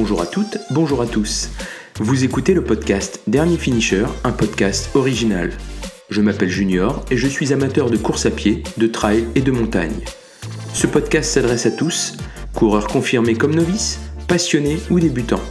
Bonjour à toutes, bonjour à tous. Vous écoutez le podcast Dernier Finisher, un podcast original. Je m'appelle Junior et je suis amateur de course à pied, de trail et de montagne. Ce podcast s'adresse à tous, coureurs confirmés comme novices, passionnés ou débutants,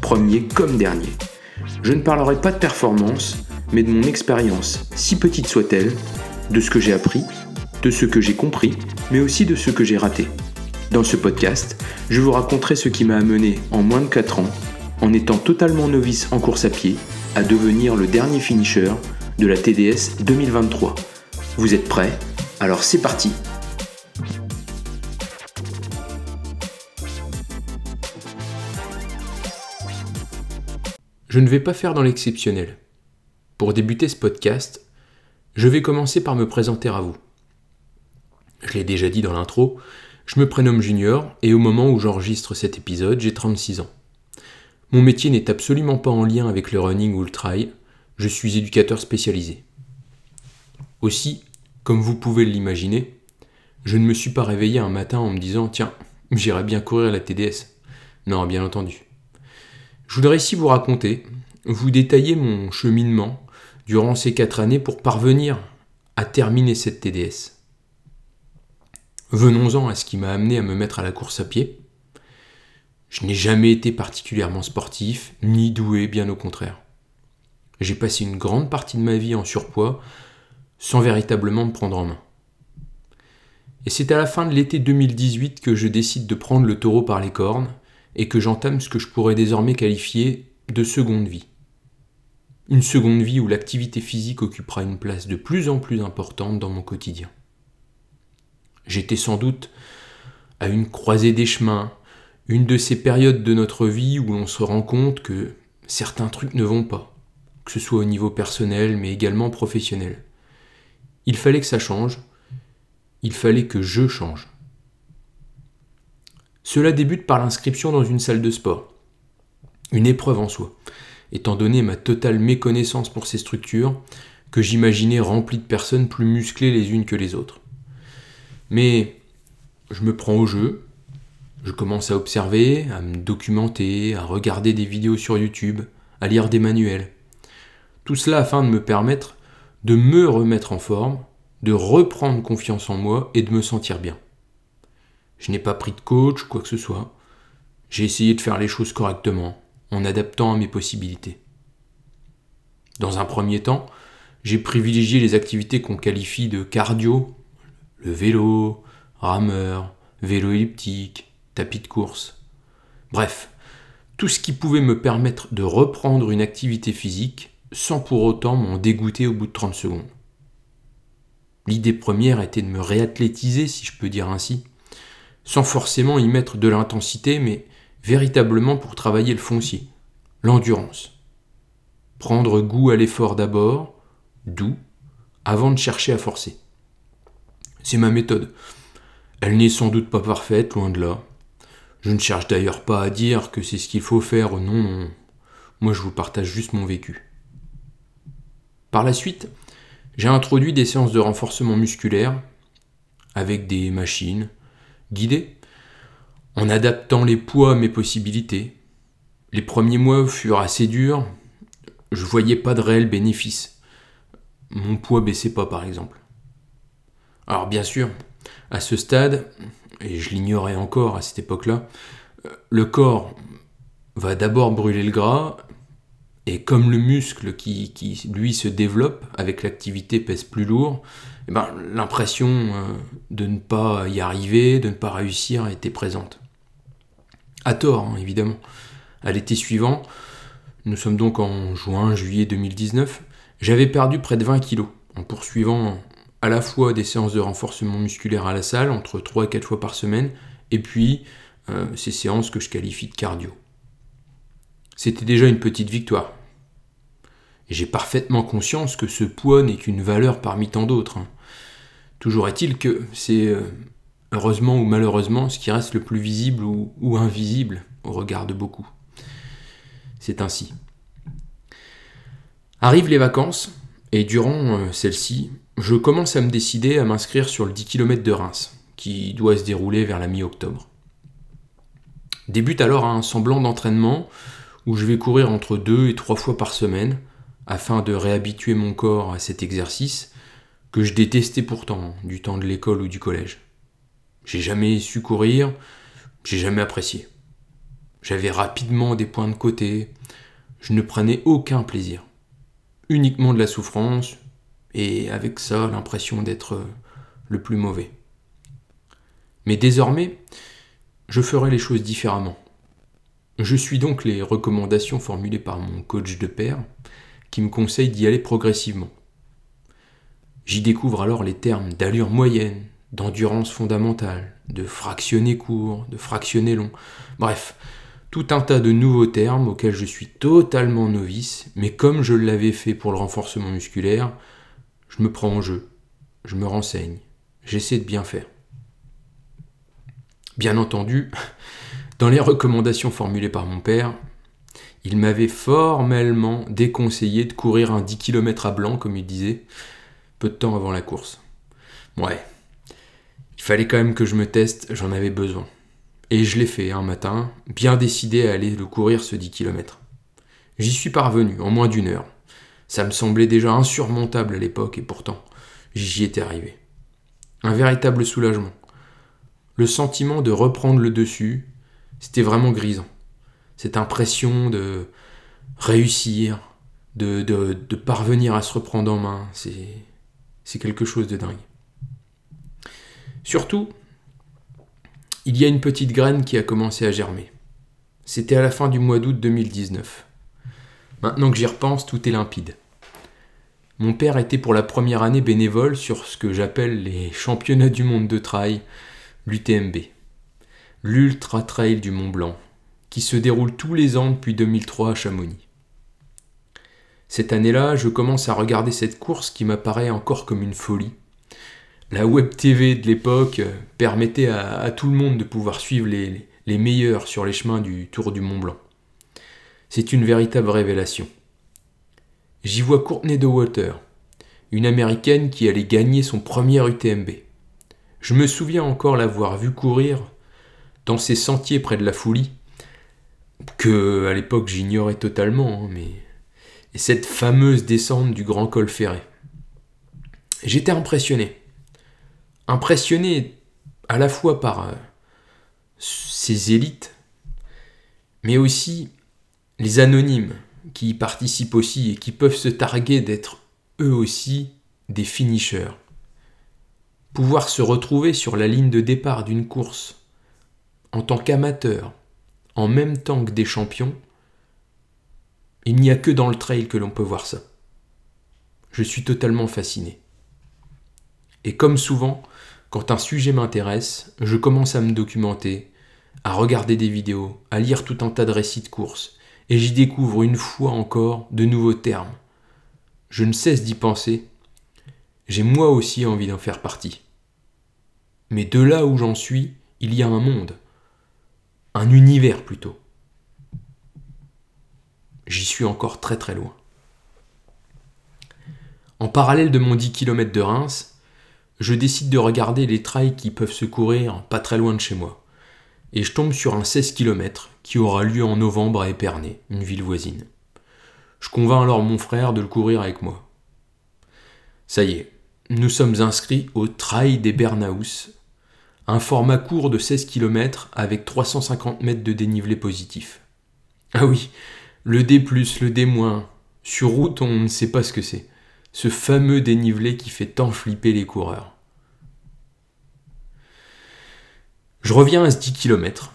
premiers comme derniers. Je ne parlerai pas de performance, mais de mon expérience, si petite soit-elle, de ce que j'ai appris, de ce que j'ai compris, mais aussi de ce que j'ai raté. Dans ce podcast, je vous raconterai ce qui m'a amené en moins de 4 ans, en étant totalement novice en course à pied, à devenir le dernier finisher de la TDS 2023. Vous êtes prêts? Alors c'est parti Je ne vais pas faire dans l'exceptionnel. Pour débuter ce podcast, je vais commencer par me présenter à vous. Je l'ai déjà dit dans l'intro, je me prénomme Junior et au moment où j'enregistre cet épisode, j'ai 36 ans. Mon métier n'est absolument pas en lien avec le running ou le trail, je suis éducateur spécialisé. Aussi, comme vous pouvez l'imaginer, je ne me suis pas réveillé un matin en me disant Tiens, j'irai bien courir la TDS. Non, bien entendu. Je voudrais ici vous raconter, vous détailler mon cheminement durant ces quatre années pour parvenir à terminer cette TDS. Venons-en à ce qui m'a amené à me mettre à la course à pied. Je n'ai jamais été particulièrement sportif, ni doué, bien au contraire. J'ai passé une grande partie de ma vie en surpoids, sans véritablement me prendre en main. Et c'est à la fin de l'été 2018 que je décide de prendre le taureau par les cornes et que j'entame ce que je pourrais désormais qualifier de seconde vie. Une seconde vie où l'activité physique occupera une place de plus en plus importante dans mon quotidien. J'étais sans doute à une croisée des chemins, une de ces périodes de notre vie où l'on se rend compte que certains trucs ne vont pas, que ce soit au niveau personnel mais également professionnel. Il fallait que ça change, il fallait que je change. Cela débute par l'inscription dans une salle de sport, une épreuve en soi, étant donné ma totale méconnaissance pour ces structures que j'imaginais remplies de personnes plus musclées les unes que les autres. Mais je me prends au jeu, je commence à observer, à me documenter, à regarder des vidéos sur YouTube, à lire des manuels. Tout cela afin de me permettre de me remettre en forme, de reprendre confiance en moi et de me sentir bien. Je n'ai pas pris de coach, quoi que ce soit. J'ai essayé de faire les choses correctement, en adaptant à mes possibilités. Dans un premier temps, j'ai privilégié les activités qu'on qualifie de cardio vélo, rameur, vélo elliptique, tapis de course. Bref, tout ce qui pouvait me permettre de reprendre une activité physique sans pour autant m'en dégoûter au bout de 30 secondes. L'idée première était de me réathlétiser, si je peux dire ainsi, sans forcément y mettre de l'intensité, mais véritablement pour travailler le foncier, l'endurance. Prendre goût à l'effort d'abord, doux, avant de chercher à forcer. C'est ma méthode. Elle n'est sans doute pas parfaite, loin de là. Je ne cherche d'ailleurs pas à dire que c'est ce qu'il faut faire, non, non. Moi je vous partage juste mon vécu. Par la suite, j'ai introduit des séances de renforcement musculaire avec des machines guidées, en adaptant les poids à mes possibilités. Les premiers mois furent assez durs, je voyais pas de réel bénéfice. Mon poids baissait pas par exemple. Alors bien sûr, à ce stade, et je l'ignorais encore à cette époque-là, le corps va d'abord brûler le gras, et comme le muscle qui, lui se développe avec l'activité pèse plus lourd, eh ben, l'impression euh, de ne pas y arriver, de ne pas réussir était présente. À tort, hein, évidemment. À l'été suivant, nous sommes donc en juin-juillet 2019, j'avais perdu près de 20 kilos en poursuivant à la fois des séances de renforcement musculaire à la salle, entre 3 et 4 fois par semaine, et puis euh, ces séances que je qualifie de cardio. C'était déjà une petite victoire. J'ai parfaitement conscience que ce poids n'est qu'une valeur parmi tant d'autres. Hein. Toujours est-il que c'est euh, heureusement ou malheureusement ce qui reste le plus visible ou, ou invisible au regard de beaucoup. C'est ainsi. Arrivent les vacances, et durant euh, celles-ci, je commence à me décider à m'inscrire sur le 10 km de Reims, qui doit se dérouler vers la mi-octobre. Débute alors un semblant d'entraînement où je vais courir entre deux et trois fois par semaine afin de réhabituer mon corps à cet exercice que je détestais pourtant du temps de l'école ou du collège. J'ai jamais su courir, j'ai jamais apprécié. J'avais rapidement des points de côté, je ne prenais aucun plaisir. Uniquement de la souffrance, et avec ça l'impression d'être le plus mauvais. Mais désormais, je ferai les choses différemment. Je suis donc les recommandations formulées par mon coach de pair, qui me conseille d'y aller progressivement. J'y découvre alors les termes d'allure moyenne, d'endurance fondamentale, de fractionné court, de fractionné long, bref, tout un tas de nouveaux termes auxquels je suis totalement novice, mais comme je l'avais fait pour le renforcement musculaire, je me prends en jeu, je me renseigne, j'essaie de bien faire. Bien entendu, dans les recommandations formulées par mon père, il m'avait formellement déconseillé de courir un 10 km à blanc, comme il disait, peu de temps avant la course. Ouais, il fallait quand même que je me teste, j'en avais besoin. Et je l'ai fait un matin, bien décidé à aller le courir ce 10 km. J'y suis parvenu en moins d'une heure. Ça me semblait déjà insurmontable à l'époque et pourtant, j'y étais arrivé. Un véritable soulagement. Le sentiment de reprendre le dessus, c'était vraiment grisant. Cette impression de réussir, de, parvenir à se reprendre en main, c'est quelque chose de dingue. Surtout, il y a une petite graine qui a commencé à germer. C'était à la fin du mois d'août 2019. Maintenant que j'y repense, tout est limpide. Mon père était pour la première année bénévole sur ce que j'appelle les championnats du monde de trail, l'UTMB, l'Ultra Trail du Mont Blanc, qui se déroule tous les ans depuis 2003 à Chamonix. Cette année-là, je commence à regarder cette course qui m'apparaît encore comme une folie la web TV de l'époque euh, permettait à, tout le monde de pouvoir suivre les, les meilleurs sur les chemins du Tour du Mont Blanc. C'est une véritable révélation. J'y vois Courtney de Water, une américaine qui allait gagner son premier UTMB. Je me souviens encore l'avoir vue courir dans ces sentiers près de la Foulie, que à l'époque j'ignorais totalement, hein, mais et cette fameuse descente du Grand Col Ferré. J'étais impressionné impressionné à la fois par euh, ces élites, mais aussi les anonymes qui y participent aussi et qui peuvent se targuer d'être eux aussi des finishers. Pouvoir se retrouver sur la ligne de départ d'une course en tant qu'amateur, en même temps que des champions, il n'y a que dans le trail que l'on peut voir ça. Je suis totalement fasciné. Et comme souvent, quand un sujet m'intéresse, je commence à me documenter, à regarder des vidéos, à lire tout un tas de récits de courses, et j'y découvre une fois encore de nouveaux termes. Je ne cesse d'y penser. J'ai moi aussi envie d'en faire partie. Mais de là où j'en suis, il y a un monde. Un univers plutôt. J'y suis encore très très loin. En parallèle de mon 10 km de Reims, je décide de regarder les trails qui peuvent se courir pas très loin de chez moi. Et je tombe sur un 16 km qui aura lieu en novembre à Épernay, une ville voisine. Je convainc alors mon frère de le courir avec moi. Ça y est, nous sommes inscrits au Trail des Bernaus, un format court de 16 km avec 350 mètres de dénivelé positif. Ah oui, le D+, le D-, sur route on ne sait pas ce que c'est ce fameux dénivelé qui fait tant flipper les coureurs. Je reviens à ce 10 km,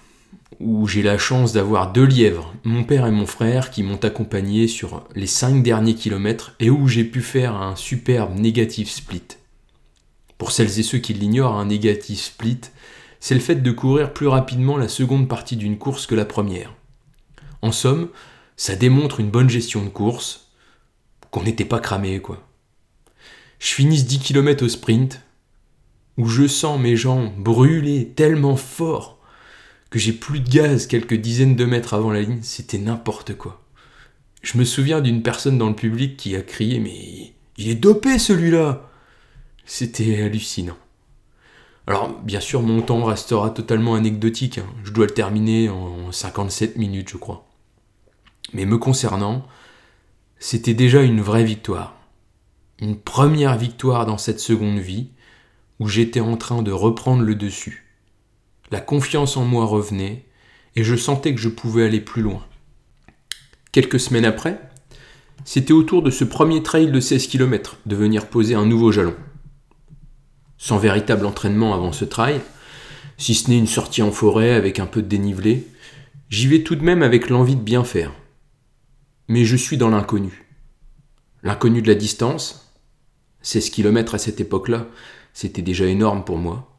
où j'ai la chance d'avoir deux lièvres, mon père et mon frère, qui m'ont accompagné sur les 5 derniers kilomètres et où j'ai pu faire un superbe négatif split. Pour celles et ceux qui l'ignorent, un négatif split, c'est le fait de courir plus rapidement la seconde partie d'une course que la première. En somme, ça démontre une bonne gestion de course, qu'on n'était pas cramé, quoi je finis 10 km au sprint, où je sens mes jambes brûler tellement fort que j'ai plus de gaz quelques dizaines de mètres avant la ligne, c'était n'importe quoi. Je me souviens d'une personne dans le public qui a crié Mais il est dopé celui-là C'était hallucinant. Alors, bien sûr, mon temps restera totalement anecdotique. hein. Je dois le terminer en 57 minutes, je crois. Mais me concernant, c'était déjà une vraie victoire. Une première victoire dans cette seconde vie, où j'étais en train de reprendre le dessus. La confiance en moi revenait, et je sentais que je pouvais aller plus loin. Quelques semaines après, c'était au tour de ce premier trail de 16 km de venir poser un nouveau jalon. Sans véritable entraînement avant ce trail, si ce n'est une sortie en forêt avec un peu de dénivelé, j'y vais tout de même avec l'envie de bien faire. Mais je suis dans l'inconnu. L'inconnu de la distance, 16 km à cette époque-là, c'était déjà énorme pour moi.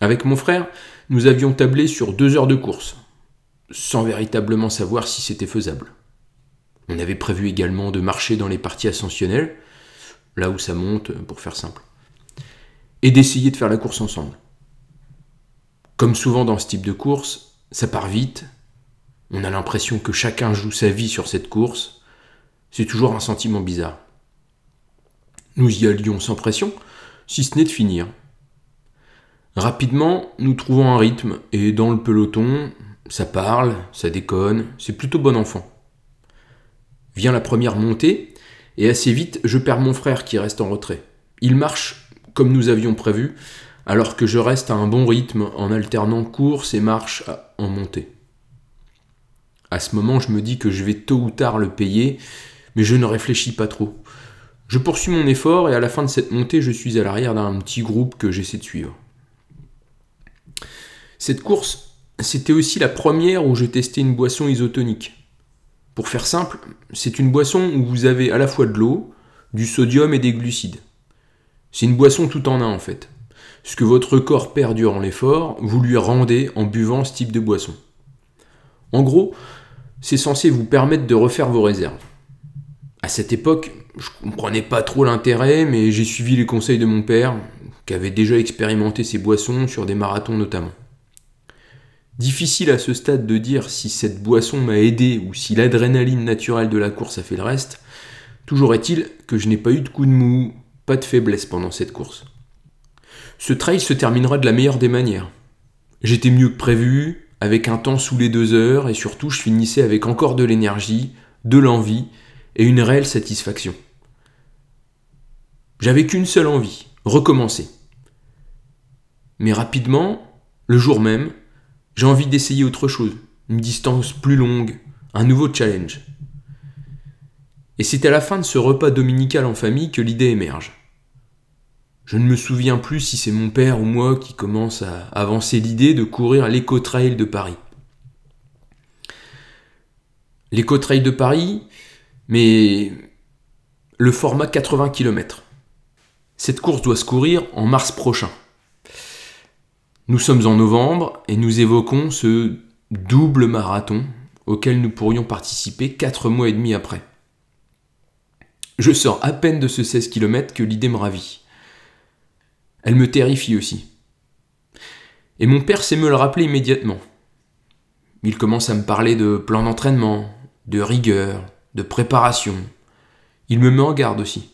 Avec mon frère, nous avions tablé sur deux heures de course, sans véritablement savoir si c'était faisable. On avait prévu également de marcher dans les parties ascensionnelles, là où ça monte, pour faire simple, et d'essayer de faire la course ensemble. Comme souvent dans ce type de course, ça part vite, on a l'impression que chacun joue sa vie sur cette course, c'est toujours un sentiment bizarre. Nous y allions sans pression, si ce n'est de finir. Rapidement, nous trouvons un rythme, et dans le peloton, ça parle, ça déconne, c'est plutôt bon enfant. Vient la première montée, et assez vite, je perds mon frère qui reste en retrait. Il marche comme nous avions prévu, alors que je reste à un bon rythme en alternant course et marche en montée. À ce moment, je me dis que je vais tôt ou tard le payer, mais je ne réfléchis pas trop. Je poursuis mon effort et à la fin de cette montée, je suis à l'arrière d'un petit groupe que j'essaie de suivre. Cette course, c'était aussi la première où je testais une boisson isotonique. Pour faire simple, c'est une boisson où vous avez à la fois de l'eau, du sodium et des glucides. C'est une boisson tout en un en fait. Ce que votre corps perd durant l'effort, vous lui rendez en buvant ce type de boisson. En gros, c'est censé vous permettre de refaire vos réserves. À cette époque, je comprenais pas trop l'intérêt, mais j'ai suivi les conseils de mon père, qui avait déjà expérimenté ces boissons sur des marathons notamment. Difficile à ce stade de dire si cette boisson m'a aidé ou si l'adrénaline naturelle de la course a fait le reste. Toujours est-il que je n'ai pas eu de coup de mou, pas de faiblesse pendant cette course. Ce trail se terminera de la meilleure des manières. J'étais mieux que prévu, avec un temps sous les deux heures, et surtout je finissais avec encore de l'énergie, de l'envie et une réelle satisfaction. J'avais qu'une seule envie, recommencer. Mais rapidement, le jour même, j'ai envie d'essayer autre chose, une distance plus longue, un nouveau challenge. Et c'est à la fin de ce repas dominical en famille que l'idée émerge. Je ne me souviens plus si c'est mon père ou moi qui commence à avancer l'idée de courir l'éco-trail de Paris. L'éco-trail de Paris, mais le format 80 km. Cette course doit se courir en mars prochain. Nous sommes en novembre et nous évoquons ce double marathon auquel nous pourrions participer 4 mois et demi après. Je sors à peine de ce 16 km que l'idée me ravit. Elle me terrifie aussi. Et mon père sait me le rappeler immédiatement. Il commence à me parler de plan d'entraînement, de rigueur, de préparation. Il me met en garde aussi.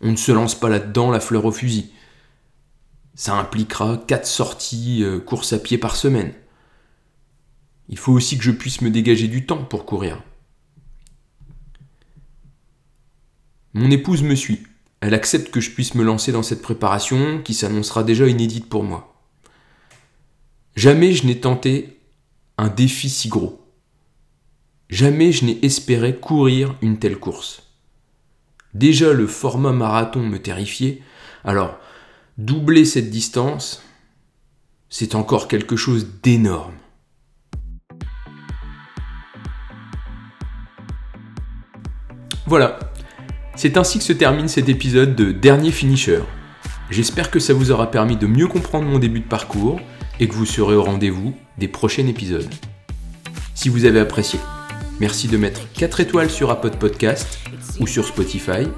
On ne se lance pas là-dedans la fleur au fusil. Ça impliquera 4 sorties euh, course à pied par semaine. Il faut aussi que je puisse me dégager du temps pour courir. Mon épouse me suit. Elle accepte que je puisse me lancer dans cette préparation qui s'annoncera déjà inédite pour moi. Jamais je n'ai tenté un défi si gros. Jamais je n'ai espéré courir une telle course. Déjà le format marathon me terrifiait, alors doubler cette distance, c'est encore quelque chose d'énorme. Voilà, c'est ainsi que se termine cet épisode de Dernier Finisher. J'espère que ça vous aura permis de mieux comprendre mon début de parcours et que vous serez au rendez-vous des prochains épisodes. Si vous avez apprécié, merci de mettre 4 étoiles sur Apple Podcast ou sur Spotify,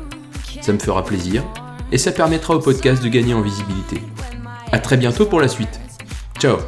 ça me fera plaisir et ça permettra au podcast de gagner en visibilité. A très bientôt pour la suite. Ciao